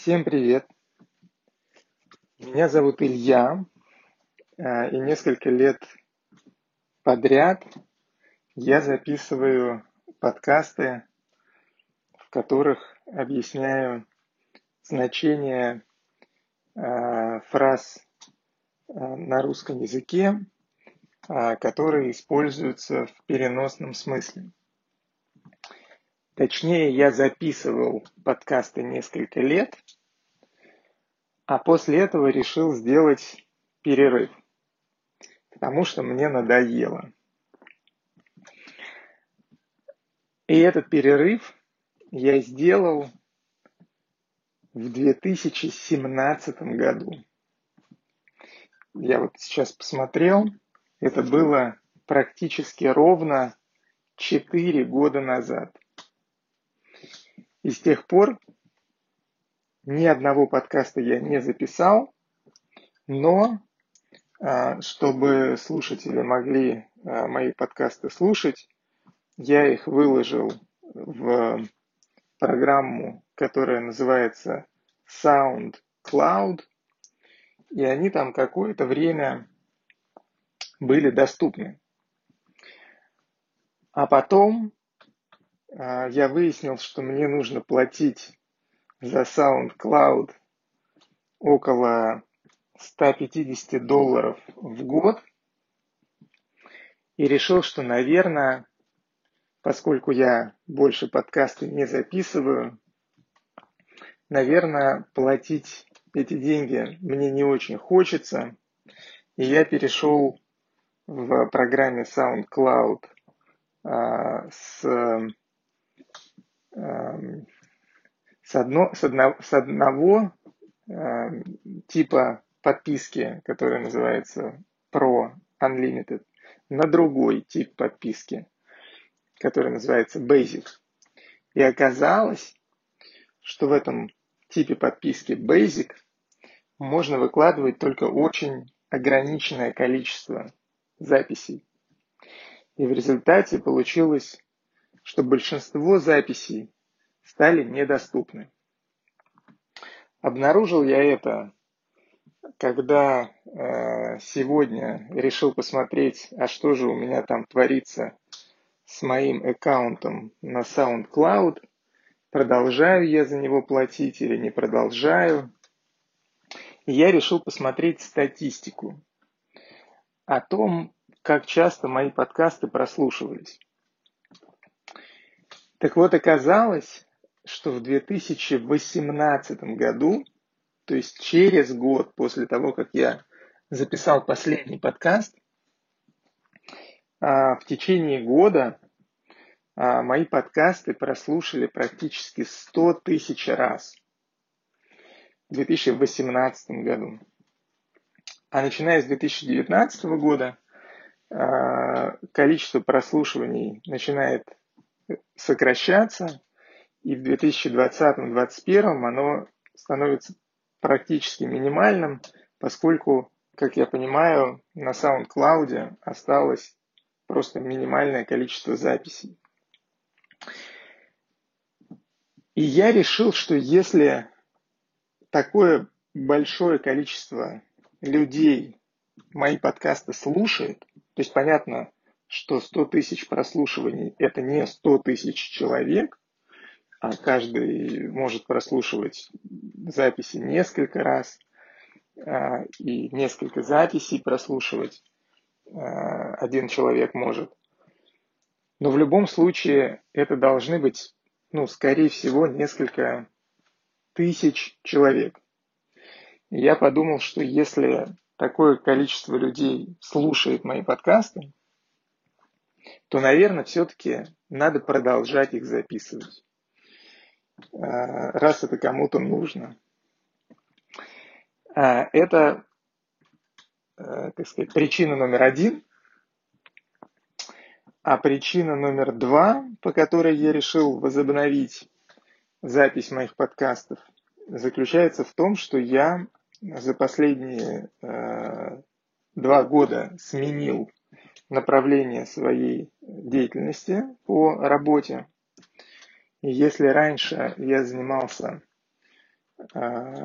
Всем привет! Меня зовут Илья, э, и несколько лет подряд я записываю подкасты, в которых объясняю значение э, фраз э, на русском языке, которые используются в переносном смысле. Точнее, я записывал подкасты несколько лет, а после этого решил сделать перерыв, потому что мне надоело. И этот перерыв я сделал в 2017 году. Я вот сейчас посмотрел, это было практически ровно 4 года назад. И с тех пор ни одного подкаста я не записал, но а, чтобы слушатели могли а, мои подкасты слушать, я их выложил в программу, которая называется SoundCloud, и они там какое-то время были доступны. А потом я выяснил, что мне нужно платить за SoundCloud около 150 долларов в год. И решил, что, наверное, поскольку я больше подкасты не записываю, наверное, платить эти деньги мне не очень хочется. И я перешел в программе SoundCloud а, с с, одно, с, одно, с одного э, типа подписки, который называется Pro Unlimited, на другой тип подписки, который называется Basic. И оказалось, что в этом типе подписки Basic можно выкладывать только очень ограниченное количество записей. И в результате получилось что большинство записей стали недоступны. Обнаружил я это, когда э, сегодня решил посмотреть, а что же у меня там творится с моим аккаунтом на SoundCloud, продолжаю я за него платить или не продолжаю. И я решил посмотреть статистику о том, как часто мои подкасты прослушивались. Так вот, оказалось, что в 2018 году, то есть через год после того, как я записал последний подкаст, а, в течение года а, мои подкасты прослушали практически 100 тысяч раз в 2018 году. А начиная с 2019 года а, количество прослушиваний начинает сокращаться, и в 2020-2021 оно становится практически минимальным, поскольку, как я понимаю, на SoundCloud осталось просто минимальное количество записей. И я решил, что если такое большое количество людей мои подкасты слушает, то есть понятно, что 100 тысяч прослушиваний – это не 100 тысяч человек, а каждый может прослушивать записи несколько раз а, и несколько записей прослушивать а, один человек может. Но в любом случае это должны быть, ну, скорее всего, несколько тысяч человек. Я подумал, что если такое количество людей слушает мои подкасты, то, наверное, все-таки надо продолжать их записывать, а, раз это кому-то нужно. А, это, э, так сказать, причина номер один. А причина номер два, по которой я решил возобновить запись моих подкастов, заключается в том, что я за последние э, два года сменил направление своей деятельности по работе. И если раньше я занимался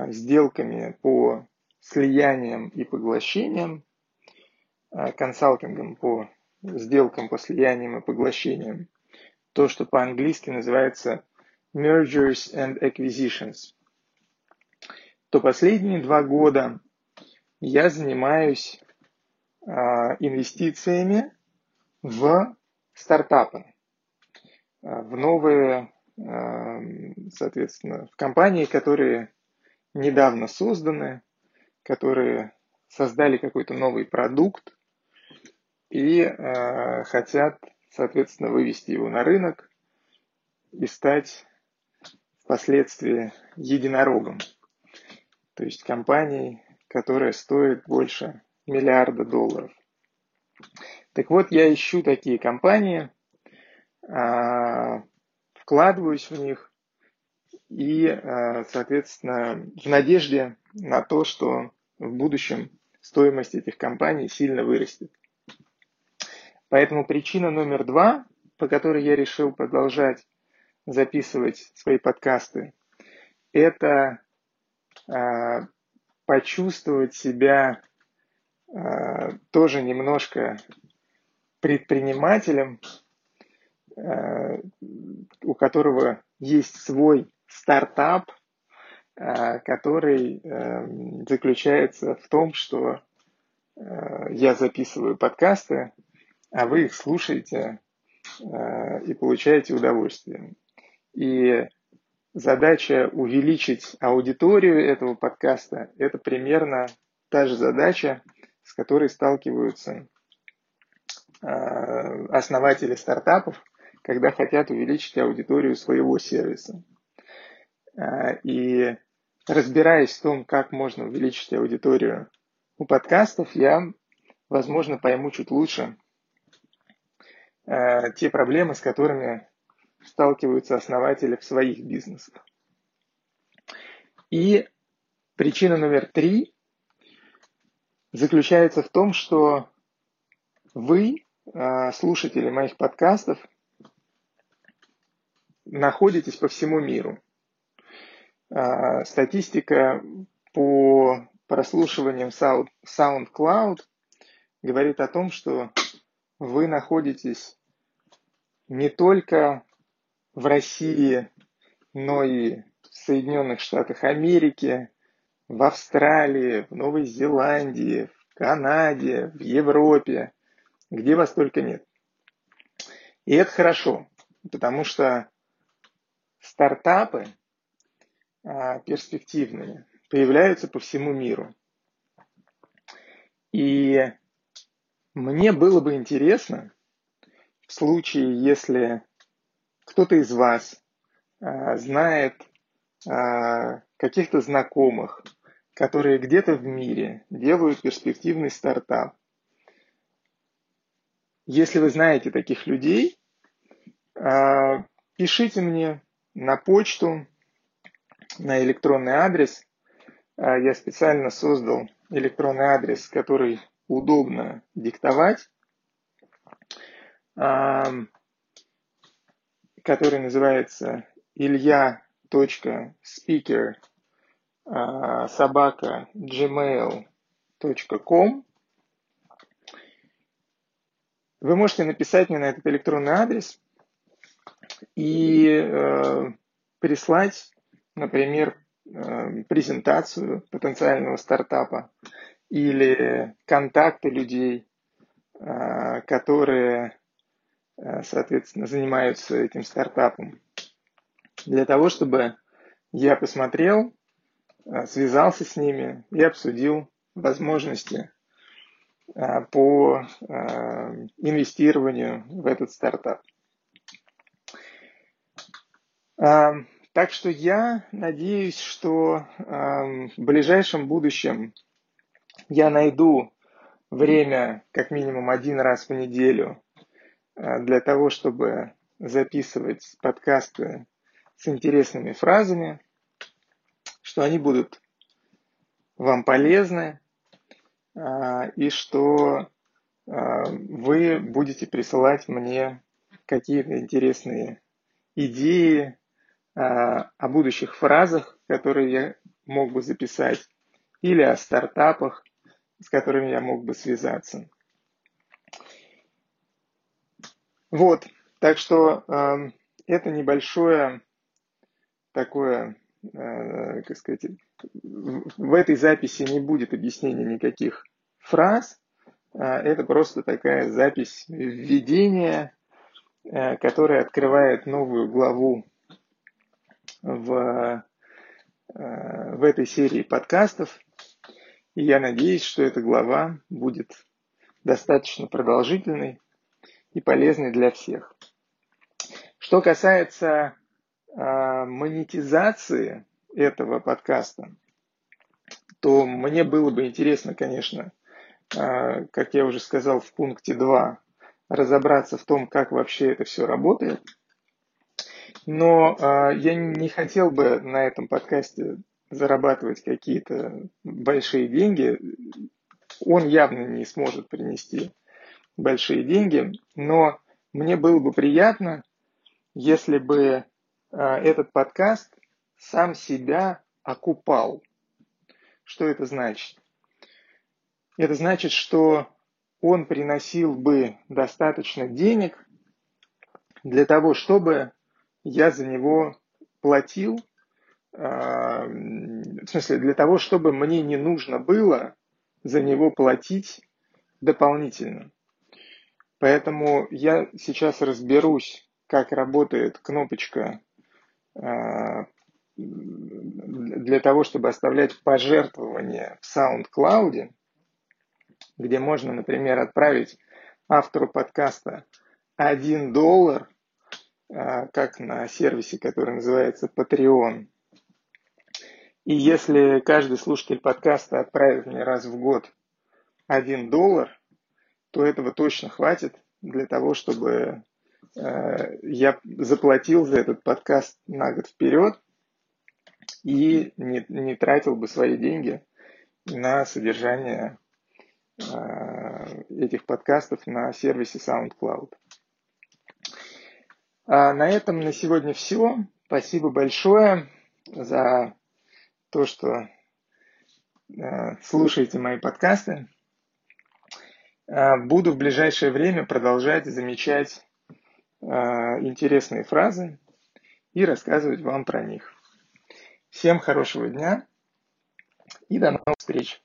сделками по слияниям и поглощениям, консалтингом по сделкам по слияниям и поглощениям. То, что по-английски называется mergers and acquisitions. То последние два года я занимаюсь инвестициями в стартапы, в новые Эм, соответственно, в компании, которые недавно созданы, которые создали какой-то новый продукт и хотят, соответственно, вывести его на рынок и стать впоследствии единорогом. То есть компанией, которая стоит больше миллиарда долларов. Так вот, я ищу такие компании, а, вкладываюсь в них и, э, соответственно, в надежде на то, что в будущем стоимость этих компаний сильно вырастет. Поэтому причина номер два, по которой я решил продолжать записывать свои подкасты, это э, почувствовать себя тоже немножко предпринимателем, Э, у которого есть свой стартап, э, который э, заключается в том, что я записываю подкасты, а вы их слушаете и получаете удовольствие. И задача увеличить аудиторию этого подкаста – это примерно та же задача, с которой сталкиваются основатели стартапов – когда хотят увеличить аудиторию своего сервиса. А, и разбираясь в том, как можно увеличить аудиторию у подкастов, я, возможно, пойму чуть лучше а, те проблемы, с которыми сталкиваются основатели в своих бизнесах. И причина номер три заключается в том, что вы, а, слушатели моих подкастов, находитесь по всему миру. А, статистика по прослушиваниям SoundCloud говорит о том, что вы находитесь не только в России, но и в Соединенных Штатах Америки, в Австралии, в Новой Зеландии, в Канаде, в Европе, где вас только нет. И это хорошо, потому что стартапы а, перспективные появляются по всему миру. И мне было бы интересно, в случае, если кто-то из вас а, знает а, каких-то знакомых, которые где-то в мире делают перспективный стартап. Если вы знаете таких людей, пишите мне, на почту, на электронный адрес. А, я специально создал электронный адрес, который удобно диктовать, а, который называется илья.speaker а, собака gmail.com. Вы можете написать мне на этот электронный адрес – и э, прислать, например, э, презентацию потенциального стартапа или контакты людей, э, которые, э, соответственно, занимаются этим стартапом, для того, чтобы я посмотрел, связался с ними и обсудил возможности э, по э, инвестированию в этот стартап. Так что я надеюсь, что в ближайшем будущем я найду время как минимум один раз в неделю для того, чтобы записывать подкасты с интересными фразами, что они будут вам полезны а, и что а, вы будете присылать мне какие-то интересные идеи, а, о будущих фразах, которые я мог бы записать, или о стартапах, с которыми я мог бы связаться. Вот, так что это небольшое такое, как сказать, в этой записи не будет объяснения никаких фраз, э, это просто такая запись введения, э, которая открывает новую главу в, э, в этой серии подкастов. И я надеюсь, что эта глава будет достаточно продолжительной и полезной для всех. Что касается э, монетизации этого подкаста, то мне было бы интересно, конечно, э, как я уже сказал в пункте 2, разобраться в том, как вообще это все работает – но э, я не хотел бы на этом подкасте зарабатывать какие-то большие деньги. Он явно не сможет принести большие деньги, но мне было бы приятно, если бы этот подкаст сам себя окупал. Что это значит? Это значит, что он приносил бы достаточно денег для того, чтобы я за него платил, а, в смысле, для того, чтобы мне не нужно было за него платить дополнительно. Поэтому я сейчас разберусь, как работает кнопочка а, для того, чтобы оставлять пожертвования в SoundCloud, где можно, например, отправить автору подкаста 1 доллар а, как на сервисе, который называется Patreon. И если каждый слушатель подкаста отправит мне раз в год один доллар, то этого точно хватит для того, чтобы э, я заплатил за этот подкаст на год вперед и не, не тратил бы свои деньги на содержание э, этих подкастов на сервисе SoundCloud. А на этом на сегодня все. Спасибо большое за то, что э, слушаете мои подкасты. Э, буду в ближайшее время продолжать замечать э, интересные фразы и рассказывать вам про них. Всем хорошего дня и до новых встреч!